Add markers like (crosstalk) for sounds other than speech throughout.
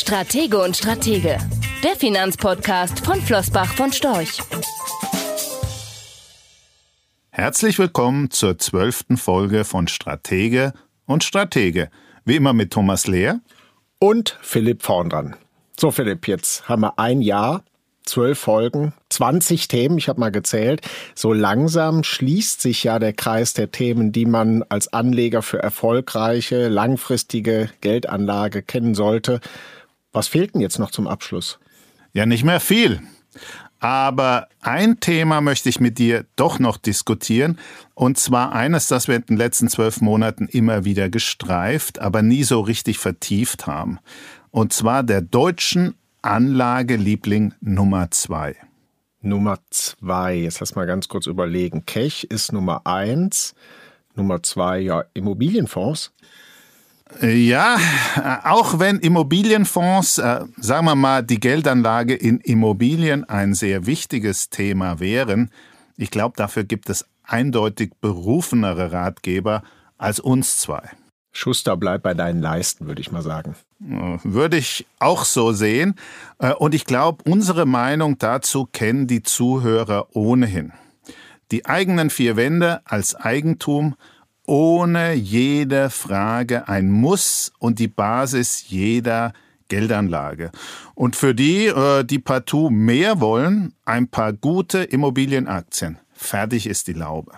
Stratege und Stratege, der Finanzpodcast von Flossbach von Storch. Herzlich willkommen zur zwölften Folge von Stratege und Stratege. Wie immer mit Thomas Lehr und Philipp vorn dran. So, Philipp, jetzt haben wir ein Jahr, zwölf Folgen, 20 Themen, ich habe mal gezählt. So langsam schließt sich ja der Kreis der Themen, die man als Anleger für erfolgreiche, langfristige Geldanlage kennen sollte. Was fehlt denn jetzt noch zum Abschluss? Ja, nicht mehr viel. Aber ein Thema möchte ich mit dir doch noch diskutieren. Und zwar eines, das wir in den letzten zwölf Monaten immer wieder gestreift, aber nie so richtig vertieft haben. Und zwar der deutschen Anlageliebling Nummer zwei. Nummer zwei, jetzt lass mal ganz kurz überlegen. Kech ist Nummer eins. Nummer zwei, ja, Immobilienfonds. Ja, auch wenn Immobilienfonds, äh, sagen wir mal, die Geldanlage in Immobilien ein sehr wichtiges Thema wären, ich glaube, dafür gibt es eindeutig berufenere Ratgeber als uns zwei. Schuster, bleib bei deinen Leisten, würde ich mal sagen. Würde ich auch so sehen. Äh, und ich glaube, unsere Meinung dazu kennen die Zuhörer ohnehin. Die eigenen vier Wände als Eigentum ohne jede Frage ein Muss und die Basis jeder Geldanlage. Und für die, äh, die partout mehr wollen, ein paar gute Immobilienaktien. Fertig ist die Laube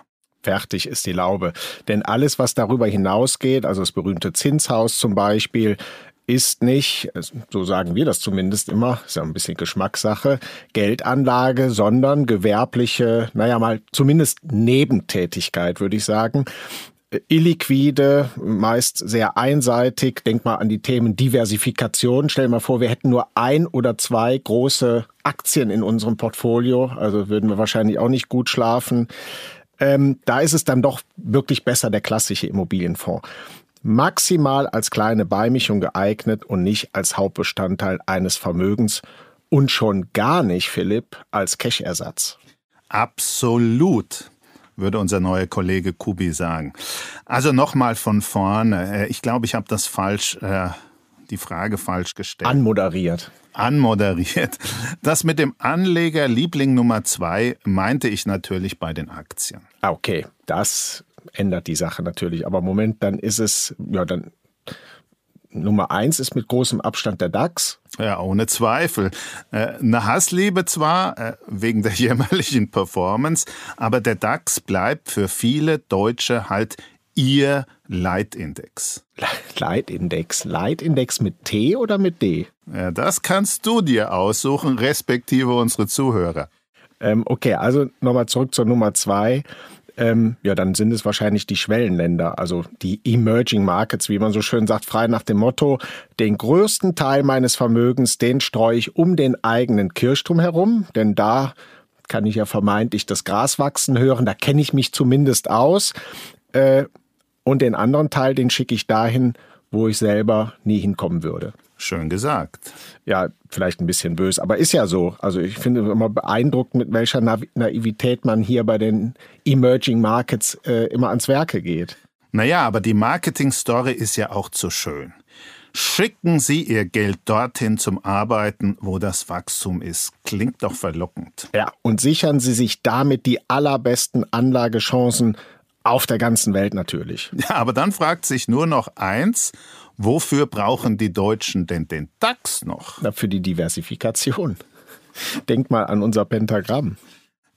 fertig ist die Laube. Denn alles, was darüber hinausgeht, also das berühmte Zinshaus zum Beispiel, ist nicht, so sagen wir das zumindest immer, ist ja ein bisschen Geschmackssache, Geldanlage, sondern gewerbliche, naja mal zumindest Nebentätigkeit, würde ich sagen illiquide, meist sehr einseitig. Denk mal an die Themen Diversifikation. Stell dir mal vor, wir hätten nur ein oder zwei große Aktien in unserem Portfolio. Also würden wir wahrscheinlich auch nicht gut schlafen. Ähm, da ist es dann doch wirklich besser der klassische Immobilienfonds. Maximal als kleine Beimischung geeignet und nicht als Hauptbestandteil eines Vermögens und schon gar nicht, Philipp, als Cash-Ersatz. Absolut würde unser neuer Kollege Kubi sagen. Also nochmal von vorne. Äh, ich glaube, ich habe das falsch, äh, die Frage falsch gestellt. Anmoderiert. Anmoderiert. Das mit dem Anleger Liebling Nummer zwei meinte ich natürlich bei den Aktien. Ah, okay, das ändert die Sache natürlich. Aber Moment, dann ist es, ja, dann Nummer eins ist mit großem Abstand der DAX. Ja, ohne Zweifel. Äh, eine Hassliebe zwar, äh, wegen der (laughs) jämmerlichen Performance, aber der DAX bleibt für viele Deutsche halt ihr Leitindex. (laughs) Leitindex. Leitindex mit T oder mit D? Ja, das kannst du dir aussuchen, respektive unsere Zuhörer. Ähm, okay, also nochmal zurück zur Nummer zwei ähm, ja, dann sind es wahrscheinlich die Schwellenländer, also die Emerging Markets, wie man so schön sagt, frei nach dem Motto, den größten Teil meines Vermögens, den streue ich um den eigenen Kirchturm herum, denn da kann ich ja vermeintlich das Gras wachsen hören, da kenne ich mich zumindest aus. Äh, und den anderen Teil, den schicke ich dahin, wo ich selber nie hinkommen würde. Schön gesagt. Ja, vielleicht ein bisschen böse, aber ist ja so. Also ich finde immer beeindruckend, mit welcher Naivität man hier bei den Emerging Markets äh, immer ans Werke geht. Naja, aber die Marketing-Story ist ja auch zu schön. Schicken Sie Ihr Geld dorthin zum Arbeiten, wo das Wachstum ist. Klingt doch verlockend. Ja, und sichern Sie sich damit die allerbesten Anlagechancen auf der ganzen Welt natürlich. Ja, aber dann fragt sich nur noch eins, Wofür brauchen die Deutschen denn den DAX noch? Na, für die Diversifikation. (laughs) Denk mal an unser Pentagramm.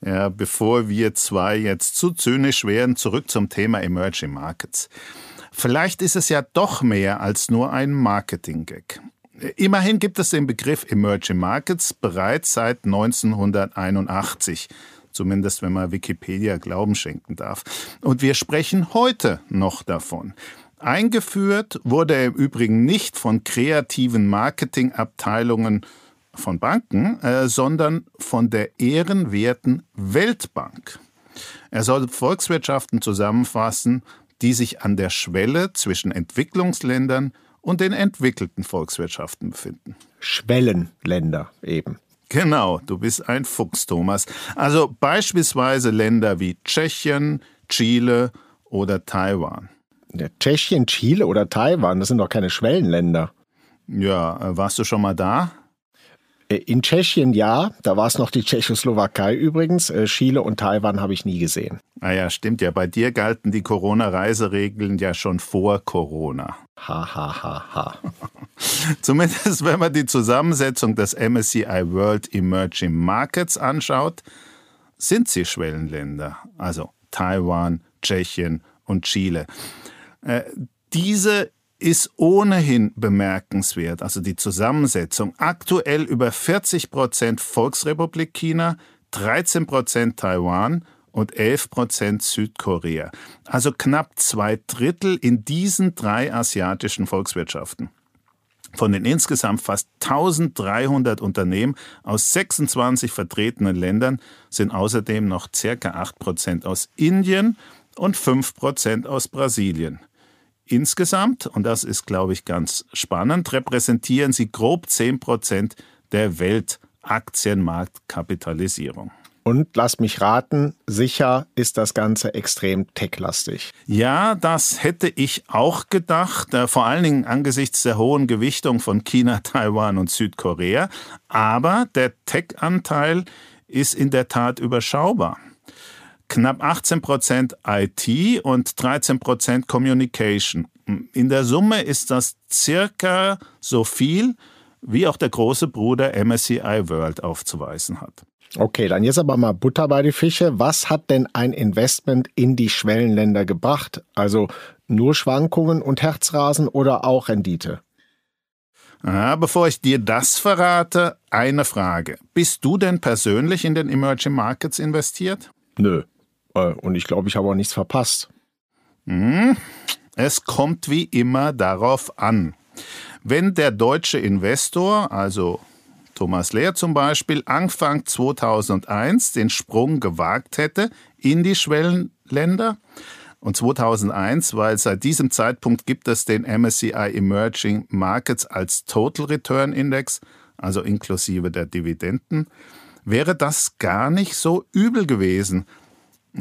Ja, bevor wir zwei jetzt zu zynisch werden, zurück zum Thema Emerging Markets. Vielleicht ist es ja doch mehr als nur ein Marketing-Gag. Immerhin gibt es den Begriff Emerging Markets bereits seit 1981 zumindest wenn man Wikipedia Glauben schenken darf. Und wir sprechen heute noch davon. Eingeführt wurde er im Übrigen nicht von kreativen Marketingabteilungen von Banken, äh, sondern von der ehrenwerten Weltbank. Er soll Volkswirtschaften zusammenfassen, die sich an der Schwelle zwischen Entwicklungsländern und den entwickelten Volkswirtschaften befinden. Schwellenländer eben. Genau, du bist ein Fuchs, Thomas. Also beispielsweise Länder wie Tschechien, Chile oder Taiwan. Ja, Tschechien, Chile oder Taiwan, das sind doch keine Schwellenländer. Ja, äh, warst du schon mal da? Äh, in Tschechien ja, da war es noch die Tschechoslowakei übrigens. Äh, Chile und Taiwan habe ich nie gesehen. Ah ja, stimmt ja. Bei dir galten die Corona-Reiseregeln ja schon vor Corona. Ha, ha, ha, ha. (laughs) Zumindest wenn man die Zusammensetzung des MSCI World Emerging Markets anschaut, sind sie Schwellenländer. Also Taiwan, Tschechien und Chile. Äh, diese ist ohnehin bemerkenswert, also die Zusammensetzung. Aktuell über 40 Prozent Volksrepublik China, 13 Prozent Taiwan und 11 Prozent Südkorea. Also knapp zwei Drittel in diesen drei asiatischen Volkswirtschaften. Von den insgesamt fast 1300 Unternehmen aus 26 vertretenen Ländern sind außerdem noch circa 8 Prozent aus Indien und 5 Prozent aus Brasilien. Insgesamt, und das ist, glaube ich, ganz spannend, repräsentieren sie grob 10 Prozent der Weltaktienmarktkapitalisierung. Und lass mich raten, sicher ist das Ganze extrem techlastig. Ja, das hätte ich auch gedacht, äh, vor allen Dingen angesichts der hohen Gewichtung von China, (laughs) Taiwan und Südkorea. Aber der Tech-Anteil ist in der Tat überschaubar knapp 18 Prozent IT und 13 Prozent Communication. In der Summe ist das circa so viel, wie auch der große Bruder MSCI World aufzuweisen hat. Okay, dann jetzt aber mal Butter bei die Fische. Was hat denn ein Investment in die Schwellenländer gebracht? Also nur Schwankungen und Herzrasen oder auch Rendite? Ja, bevor ich dir das verrate, eine Frage. Bist du denn persönlich in den Emerging Markets investiert? Nö. Äh, und ich glaube, ich habe auch nichts verpasst. Hm, es kommt wie immer darauf an. Wenn der deutsche Investor, also Thomas Lehr zum Beispiel, Anfang 2001 den Sprung gewagt hätte in die Schwellenländer, und 2001, weil seit diesem Zeitpunkt gibt es den MSCI Emerging Markets als Total Return Index, also inklusive der Dividenden, wäre das gar nicht so übel gewesen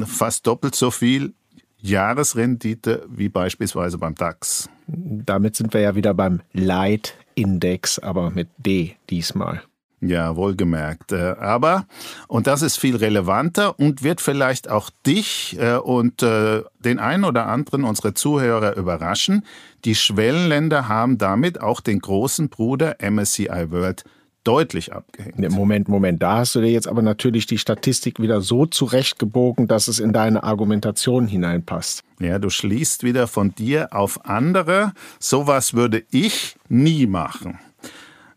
fast doppelt so viel Jahresrendite wie beispielsweise beim DAX. Damit sind wir ja wieder beim Leitindex, aber mit D diesmal. Ja, wohlgemerkt. Äh, aber, und das ist viel relevanter und wird vielleicht auch dich äh, und äh, den einen oder anderen unserer Zuhörer überraschen, die Schwellenländer haben damit auch den großen Bruder MSCI World deutlich abgehängt. Moment, Moment, da hast du dir jetzt aber natürlich die Statistik wieder so zurechtgebogen, dass es in deine Argumentation hineinpasst. Ja, du schließt wieder von dir auf andere. Sowas würde ich nie machen.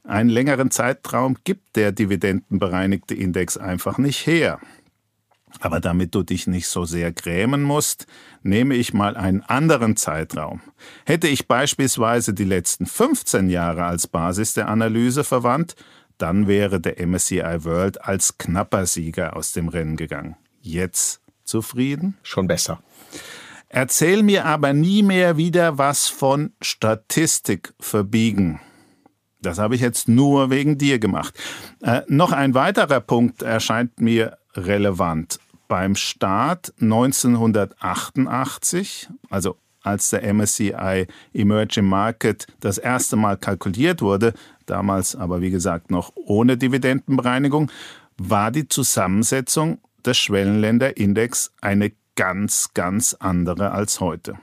Einen längeren Zeitraum gibt der dividendenbereinigte Index einfach nicht her. Aber damit du dich nicht so sehr grämen musst, nehme ich mal einen anderen Zeitraum. Hätte ich beispielsweise die letzten 15 Jahre als Basis der Analyse verwandt, dann wäre der MSCI World als knapper Sieger aus dem Rennen gegangen. Jetzt zufrieden? Schon besser. Erzähl mir aber nie mehr wieder was von Statistik verbiegen. Das habe ich jetzt nur wegen dir gemacht. Äh, noch ein weiterer Punkt erscheint mir relevant. Beim Start 1988, also als der MSCI Emerging Market das erste Mal kalkuliert wurde, damals aber wie gesagt noch ohne Dividendenbereinigung, war die Zusammensetzung des Schwellenländerindex eine ganz, ganz andere als heute.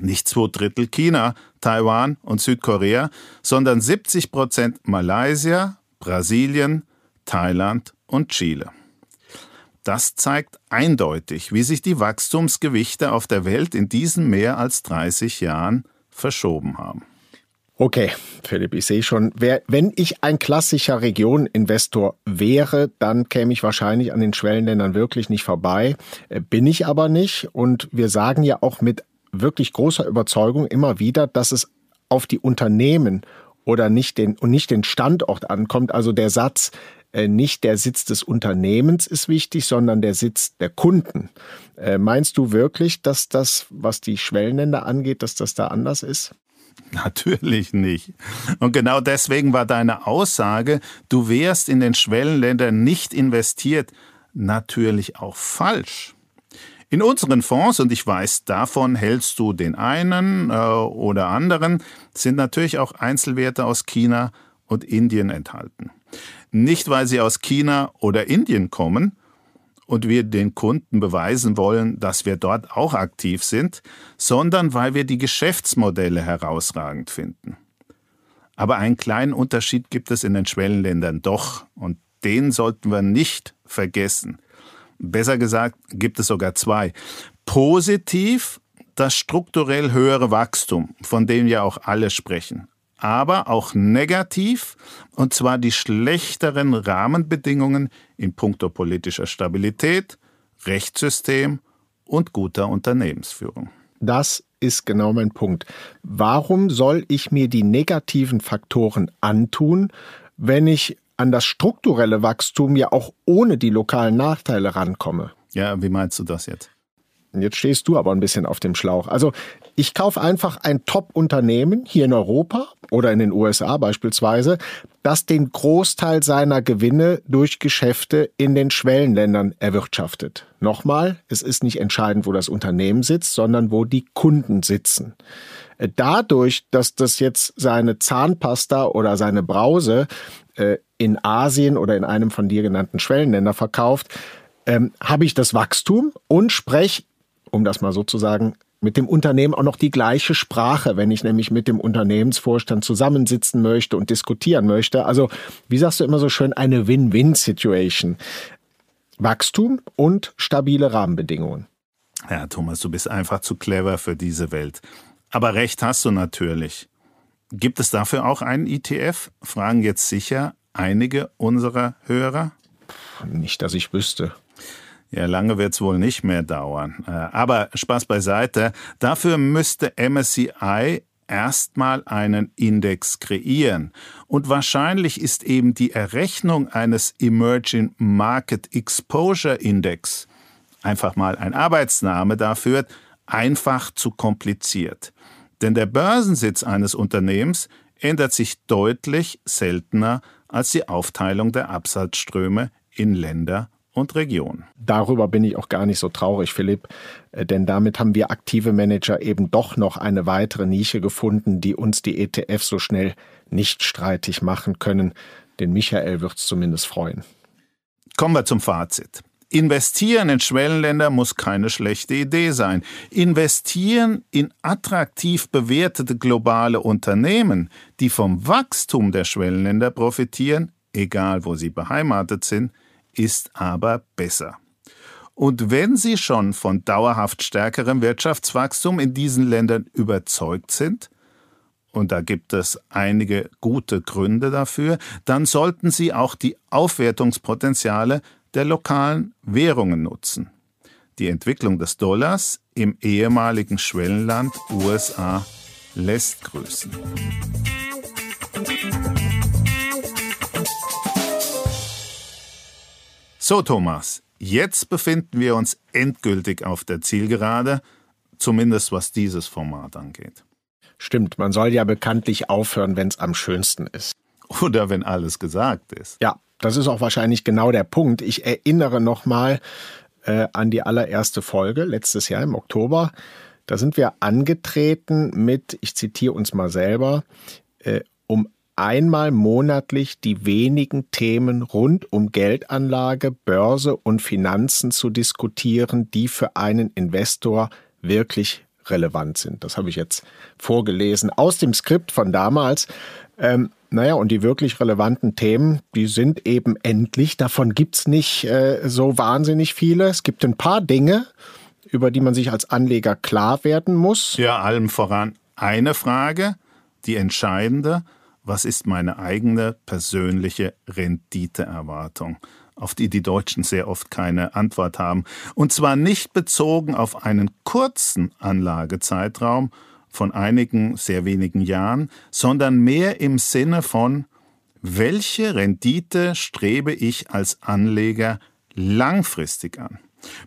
Nicht zwei Drittel China, Taiwan und Südkorea, sondern 70 Prozent Malaysia, Brasilien, Thailand und Chile. Das zeigt eindeutig, wie sich die Wachstumsgewichte auf der Welt in diesen mehr als 30 Jahren verschoben haben. Okay, Philipp, ich sehe schon, wer, wenn ich ein klassischer Regioninvestor wäre, dann käme ich wahrscheinlich an den Schwellenländern wirklich nicht vorbei. Äh, bin ich aber nicht. Und wir sagen ja auch mit wirklich großer Überzeugung immer wieder, dass es auf die Unternehmen oder nicht den, und nicht den Standort ankommt. Also der Satz, äh, nicht der Sitz des Unternehmens ist wichtig, sondern der Sitz der Kunden. Äh, meinst du wirklich, dass das, was die Schwellenländer angeht, dass das da anders ist? Natürlich nicht. Und genau deswegen war deine Aussage, du wärst in den Schwellenländern nicht investiert, natürlich auch falsch. In unseren Fonds, und ich weiß, davon hältst du den einen äh, oder anderen, sind natürlich auch Einzelwerte aus China und Indien enthalten. Nicht, weil sie aus China oder Indien kommen und wir den Kunden beweisen wollen, dass wir dort auch aktiv sind, sondern weil wir die Geschäftsmodelle herausragend finden. Aber einen kleinen Unterschied gibt es in den Schwellenländern doch, und den sollten wir nicht vergessen. Besser gesagt, gibt es sogar zwei. Positiv das strukturell höhere Wachstum, von dem ja auch alle sprechen. Aber auch negativ, und zwar die schlechteren Rahmenbedingungen in puncto politischer Stabilität, Rechtssystem und guter Unternehmensführung. Das ist genau mein Punkt. Warum soll ich mir die negativen Faktoren antun, wenn ich an das strukturelle Wachstum ja auch ohne die lokalen Nachteile rankomme. Ja, wie meinst du das jetzt? Jetzt stehst du aber ein bisschen auf dem Schlauch. Also ich kaufe einfach ein Top-Unternehmen hier in Europa oder in den USA beispielsweise, das den Großteil seiner Gewinne durch Geschäfte in den Schwellenländern erwirtschaftet. Nochmal, es ist nicht entscheidend, wo das Unternehmen sitzt, sondern wo die Kunden sitzen. Dadurch, dass das jetzt seine Zahnpasta oder seine Brause äh, in Asien oder in einem von dir genannten Schwellenländer verkauft, ähm, habe ich das Wachstum und spreche, um das mal so zu sagen, mit dem Unternehmen auch noch die gleiche Sprache, wenn ich nämlich mit dem Unternehmensvorstand zusammensitzen möchte und diskutieren möchte. Also, wie sagst du immer so schön, eine Win-Win-Situation. Wachstum und stabile Rahmenbedingungen. Ja, Thomas, du bist einfach zu clever für diese Welt. Aber recht hast du natürlich. Gibt es dafür auch einen ETF? Fragen jetzt sicher einige unserer Hörer. Nicht, dass ich wüsste. Ja, lange wird es wohl nicht mehr dauern. Äh, aber Spaß beiseite. Dafür müsste MSCI erstmal einen Index kreieren. Und wahrscheinlich ist eben die Errechnung eines Emerging Market Exposure Index, einfach mal ein Arbeitsname dafür, einfach zu kompliziert. Denn der Börsensitz eines Unternehmens ändert sich deutlich seltener als die Aufteilung der Absatzströme in Länder und Regionen. Darüber bin ich auch gar nicht so traurig, Philipp, äh, denn damit haben wir aktive Manager eben doch noch eine weitere Nische gefunden, die uns die ETF so schnell nicht streitig machen können. Den Michael wird es zumindest freuen. Kommen wir zum Fazit. Investieren in Schwellenländer muss keine schlechte Idee sein. Investieren in attraktiv bewertete globale Unternehmen, die vom Wachstum der Schwellenländer profitieren, egal wo sie beheimatet sind, ist aber besser. Und wenn Sie schon von dauerhaft stärkerem Wirtschaftswachstum in diesen Ländern überzeugt sind, und da gibt es einige gute Gründe dafür, dann sollten Sie auch die Aufwertungspotenziale der lokalen Währungen nutzen. Die Entwicklung des Dollars im ehemaligen Schwellenland USA lässt grüßen. So, Thomas, jetzt befinden wir uns endgültig auf der Zielgerade, zumindest was dieses Format angeht. Stimmt, man soll ja bekanntlich aufhören, wenn es am schönsten ist. Oder wenn alles gesagt ist. Ja, das ist auch wahrscheinlich genau der Punkt. Ich erinnere nochmal äh, an die allererste Folge letztes Jahr im Oktober. Da sind wir angetreten mit, ich zitiere uns mal selber, äh, um einmal monatlich die wenigen Themen rund um Geldanlage, Börse und Finanzen zu diskutieren, die für einen Investor wirklich relevant sind. Das habe ich jetzt vorgelesen aus dem Skript von damals. Ähm, naja, und die wirklich relevanten Themen, die sind eben endlich. Davon gibt's nicht äh, so wahnsinnig viele. Es gibt ein paar Dinge, über die man sich als Anleger klar werden muss. Ja, allem voran eine Frage, die entscheidende. Was ist meine eigene persönliche Renditeerwartung? auf die die Deutschen sehr oft keine Antwort haben. Und zwar nicht bezogen auf einen kurzen Anlagezeitraum, von einigen sehr wenigen Jahren, sondern mehr im Sinne von, welche Rendite strebe ich als Anleger langfristig an?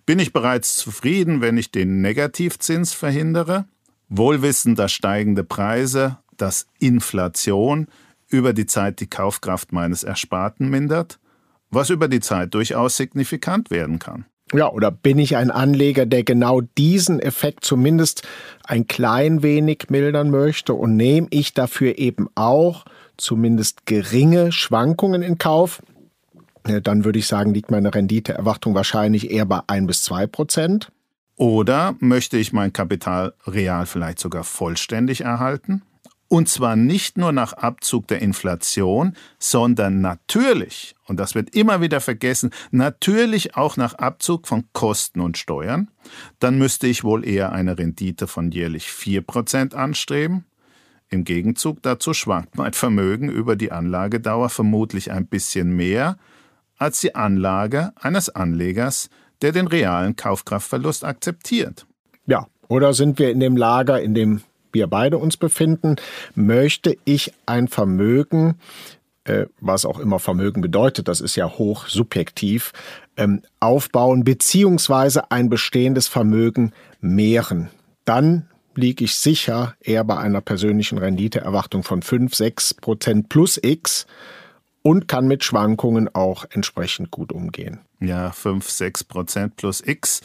Bin ich bereits zufrieden, wenn ich den Negativzins verhindere? Wohlwissend, dass steigende Preise, dass Inflation über die Zeit die Kaufkraft meines Ersparten mindert, was über die Zeit durchaus signifikant werden kann. Ja, oder bin ich ein Anleger, der genau diesen Effekt zumindest ein klein wenig mildern möchte und nehme ich dafür eben auch zumindest geringe Schwankungen in Kauf? Dann würde ich sagen, liegt meine Renditeerwartung wahrscheinlich eher bei ein bis zwei Prozent. Oder möchte ich mein Kapital real vielleicht sogar vollständig erhalten? Und zwar nicht nur nach Abzug der Inflation, sondern natürlich, und das wird immer wieder vergessen, natürlich auch nach Abzug von Kosten und Steuern. Dann müsste ich wohl eher eine Rendite von jährlich 4% anstreben. Im Gegenzug dazu schwankt mein Vermögen über die Anlagedauer vermutlich ein bisschen mehr als die Anlage eines Anlegers, der den realen Kaufkraftverlust akzeptiert. Ja, oder sind wir in dem Lager, in dem wir beide uns befinden, möchte ich ein Vermögen, äh, was auch immer Vermögen bedeutet, das ist ja hoch subjektiv, ähm, aufbauen, beziehungsweise ein bestehendes Vermögen mehren. Dann liege ich sicher eher bei einer persönlichen Renditeerwartung von 5, 6 Prozent plus X und kann mit Schwankungen auch entsprechend gut umgehen. Ja, 5, 6 Prozent plus X.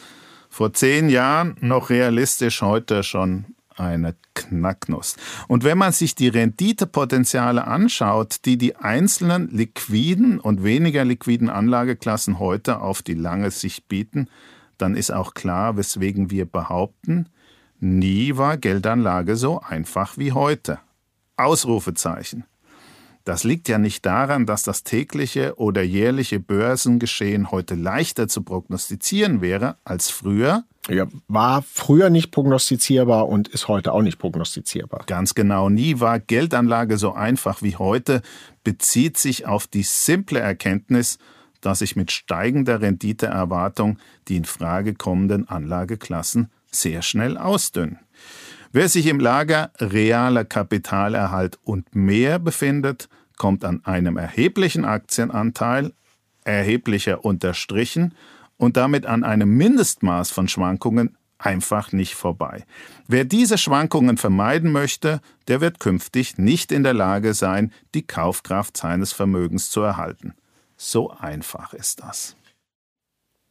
Vor zehn Jahren noch realistisch, heute schon eine Knacknuss. Und wenn man sich die Renditepotenziale anschaut, die die einzelnen liquiden und weniger liquiden Anlageklassen heute auf die lange Sicht bieten, dann ist auch klar, weswegen wir behaupten, nie war Geldanlage so einfach wie heute. Ausrufezeichen. Das liegt ja nicht daran, dass das tägliche oder jährliche Börsengeschehen heute leichter zu prognostizieren wäre als früher. Ja, war früher nicht prognostizierbar und ist heute auch nicht prognostizierbar. Ganz genau, nie war Geldanlage so einfach wie heute, bezieht sich auf die simple Erkenntnis, dass sich mit steigender Renditeerwartung die in Frage kommenden Anlageklassen sehr schnell ausdünnen. Wer sich im Lager realer Kapitalerhalt und mehr befindet, kommt an einem erheblichen Aktienanteil, erheblicher unterstrichen, und damit an einem Mindestmaß von Schwankungen einfach nicht vorbei. Wer diese Schwankungen vermeiden möchte, der wird künftig nicht in der Lage sein, die Kaufkraft seines Vermögens zu erhalten. So einfach ist das.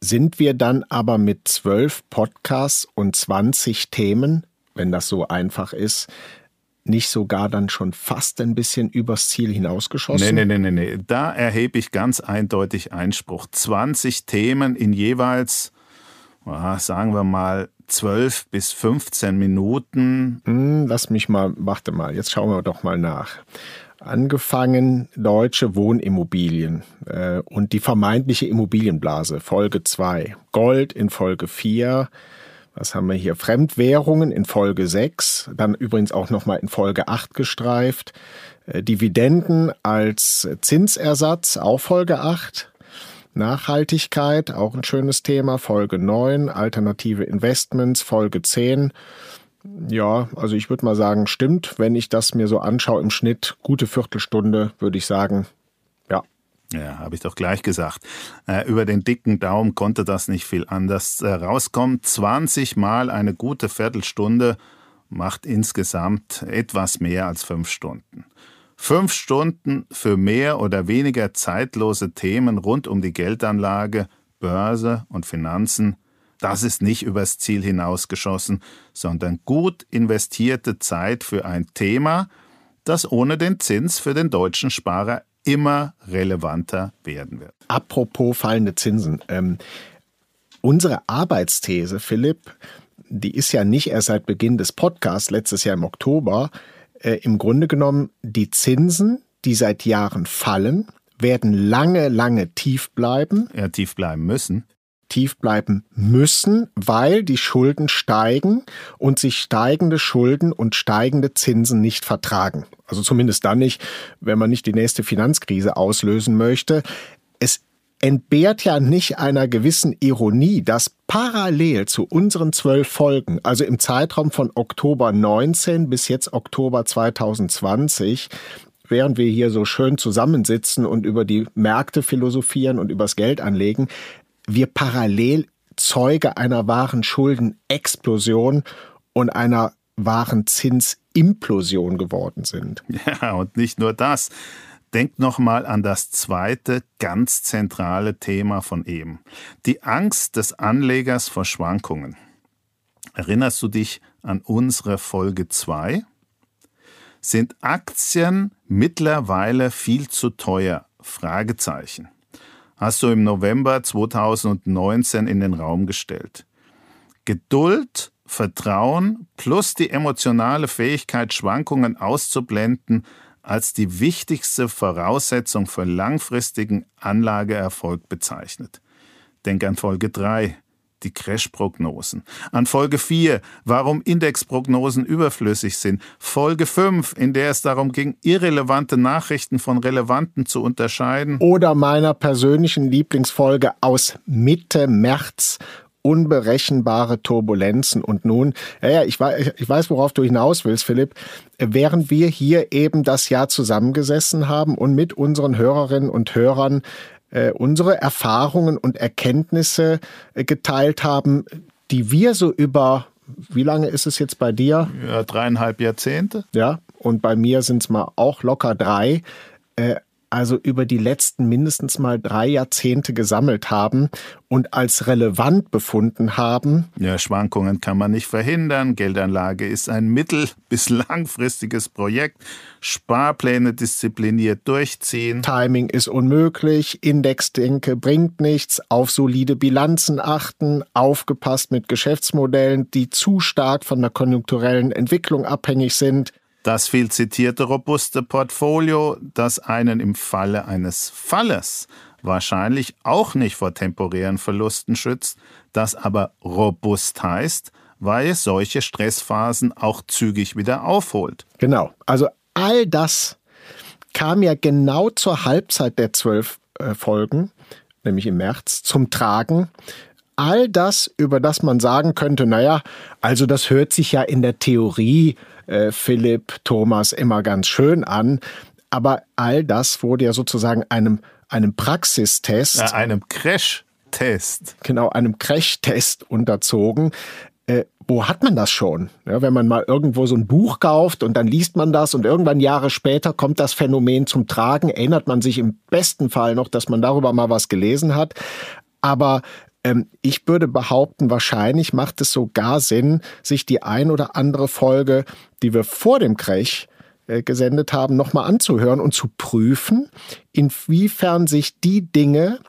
Sind wir dann aber mit zwölf Podcasts und 20 Themen, wenn das so einfach ist, nicht sogar dann schon fast ein bisschen übers Ziel hinausgeschossen? Nee, nee, nee, nee, nee. Da erhebe ich ganz eindeutig Einspruch. 20 Themen in jeweils, sagen wir mal, 12 bis 15 Minuten. Hm, lass mich mal, warte mal, jetzt schauen wir doch mal nach. Angefangen deutsche Wohnimmobilien äh, und die vermeintliche Immobilienblase, Folge 2. Gold in Folge 4 was haben wir hier? Fremdwährungen in Folge 6, dann übrigens auch nochmal in Folge 8 gestreift. Äh, Dividenden als Zinsersatz, auch Folge 8. Nachhaltigkeit, auch ein schönes Thema, Folge 9. Alternative Investments, Folge 10. Ja, also ich würde mal sagen, stimmt. Wenn ich das mir so anschaue im Schnitt, gute Viertelstunde, würde ich sagen, ja, habe ich doch gleich gesagt. Äh, über den dicken Daumen konnte das nicht viel anders äh, rauskommen. 20 Mal eine gute Viertelstunde macht insgesamt etwas mehr als fünf Stunden. Fünf Stunden für mehr oder weniger zeitlose Themen rund um die Geldanlage, Börse und Finanzen, das ist nicht übers Ziel hinausgeschossen, sondern gut investierte Zeit für ein Thema, das ohne den Zins für den deutschen Sparer immer relevanter werden wird. Apropos fallende Zinsen. Ähm, unsere Arbeitsthese, Philipp, die ist ja nicht erst seit Beginn des Podcasts, letztes Jahr im Oktober, äh, im Grunde genommen, die Zinsen, die seit Jahren fallen, werden lange, lange tief bleiben. Ja, tief bleiben müssen tief bleiben müssen, weil die Schulden steigen und sich steigende Schulden und steigende Zinsen nicht vertragen. Also zumindest dann nicht, wenn man nicht die nächste Finanzkrise auslösen möchte. Es entbehrt ja nicht einer gewissen Ironie, dass parallel zu unseren zwölf Folgen, also im Zeitraum von Oktober 19 bis jetzt Oktober 2020, während wir hier so schön zusammensitzen und über die Märkte philosophieren und übers Geld anlegen, wir parallel Zeuge einer wahren Schuldenexplosion und einer wahren Zinsimplosion geworden sind. Ja, und nicht nur das. Denk nochmal an das zweite ganz zentrale Thema von eben. Die Angst des Anlegers vor Schwankungen. Erinnerst du dich an unsere Folge 2? Sind Aktien mittlerweile viel zu teuer? Fragezeichen. Hast du im November 2019 in den Raum gestellt. Geduld, Vertrauen plus die emotionale Fähigkeit, Schwankungen auszublenden, als die wichtigste Voraussetzung für langfristigen Anlageerfolg bezeichnet. Denk an Folge 3, die Crash-Prognosen. An Folge 4, warum Indexprognosen überflüssig sind. Folge 5, in der es darum ging, irrelevante Nachrichten von relevanten zu unterscheiden. Oder meiner persönlichen Lieblingsfolge aus Mitte März unberechenbare Turbulenzen. Und nun, ja, ja, ich weiß, ich weiß, worauf du hinaus willst, Philipp. Während wir hier eben das Jahr zusammengesessen haben und mit unseren Hörerinnen und Hörern äh, unsere Erfahrungen und Erkenntnisse äh, geteilt haben, die wir so über, wie lange ist es jetzt bei dir? Ja, dreieinhalb Jahrzehnte. Ja, und bei mir sind es mal auch locker drei. Äh, also über die letzten mindestens mal drei Jahrzehnte gesammelt haben und als relevant befunden haben. Ja, Schwankungen kann man nicht verhindern. Geldanlage ist ein mittel- (laughs) bis langfristiges Projekt. Sparpläne diszipliniert durchziehen. Timing ist unmöglich. Indexdenke bringt nichts. Auf solide Bilanzen achten. Aufgepasst mit Geschäftsmodellen, die zu stark von der konjunkturellen Entwicklung abhängig sind. Das viel zitierte robuste Portfolio, das einen im Falle eines Falles wahrscheinlich auch nicht vor temporären Verlusten schützt, das aber robust heißt, weil es solche Stressphasen auch zügig wieder aufholt. Genau. Also all das kam ja genau zur Halbzeit der zwölf äh, Folgen, nämlich im März, zum Tragen. All das, über das man sagen könnte, naja, also das hört sich ja in der Theorie äh, Philipp, Thomas immer ganz schön an. Aber all das wurde ja sozusagen einem, einem Praxistest. Ja, einem Crash-Test. Genau, einem Crash-Test unterzogen. Äh, wo hat man das schon? Ja, wenn man mal irgendwo so ein Buch kauft und dann liest man das und irgendwann Jahre später kommt das Phänomen zum Tragen, erinnert man sich im besten Fall noch, dass man darüber mal was gelesen hat. Aber ich würde behaupten, wahrscheinlich macht es sogar Sinn, sich die ein oder andere Folge, die wir vor dem Crash äh, gesendet haben, nochmal anzuhören und zu prüfen, inwiefern sich die Dinge,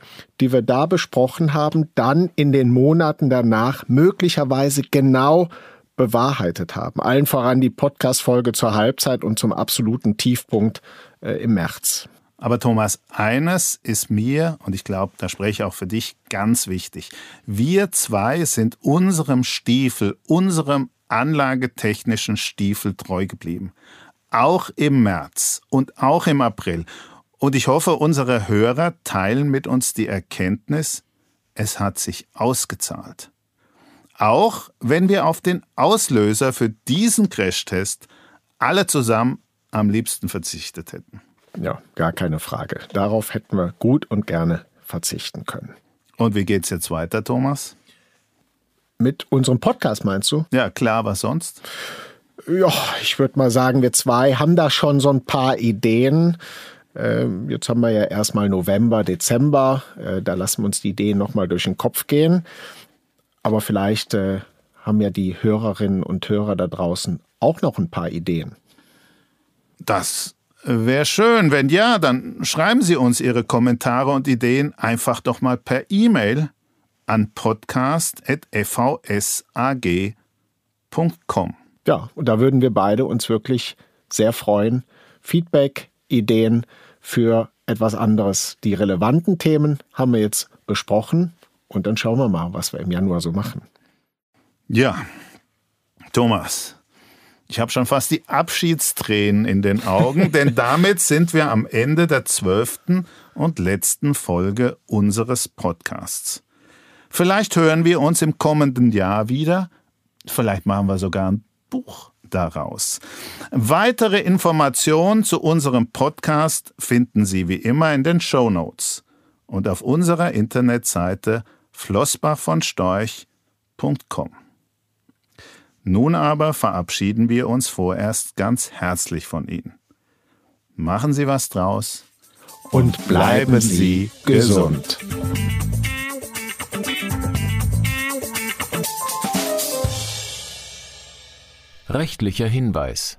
die wir da besprochen haben, dann in den Monaten danach möglicherweise genau bewahrheitet haben. Allen voran die Podcast-Folge zur Halbzeit und zum absoluten Tiefpunkt äh, im März. Aber Thomas, eines ist mir, und ich glaube, da spreche ich auch für dich, ganz wichtig. Wir zwei sind unserem Stiefel, unserem anlagetechnischen Stiefel treu geblieben. Auch im März und auch im April. Und ich hoffe, unsere Hörer teilen mit uns die Erkenntnis, es hat sich ausgezahlt. Auch wenn wir auf den Auslöser für diesen Crashtest alle zusammen am liebsten verzichtet hätten. Ja, gar keine Frage. Darauf hätten wir gut und gerne verzichten können. Und wie geht's jetzt weiter, Thomas? Mit unserem Podcast meinst du? Ja, klar, was sonst? Ja, ich würde mal sagen, wir zwei haben da schon so ein paar Ideen. Ähm, jetzt haben wir ja erstmal November, Dezember. Äh, da lassen wir uns die Ideen nochmal durch den Kopf gehen. Aber vielleicht äh, haben ja die Hörerinnen und Hörer da draußen auch noch ein paar Ideen. Das Wäre schön. Wenn ja, dann schreiben Sie uns Ihre Kommentare und Ideen einfach doch mal per E-Mail an podcast.vsag.com. Ja, und da würden wir beide uns wirklich sehr freuen. Feedback, Ideen für etwas anderes. Die relevanten Themen haben wir jetzt besprochen und dann schauen wir mal, was wir im Januar so machen. Ja, Thomas, ich habe schon fast die Abschiedstränen in den Augen, (laughs) denn damit sind wir am Ende der zwölften und letzten Folge unseres Podcasts. Vielleicht hören wir uns im kommenden Jahr wieder, vielleicht machen wir sogar ein Buch daraus. Weitere Informationen zu unserem Podcast finden Sie wie immer in den Show Notes und auf unserer Internetseite flossbachvonstorch.com. Nun aber verabschieden wir uns vorerst ganz herzlich von Ihnen. Machen Sie was draus und bleiben Sie gesund. Rechtlicher Hinweis.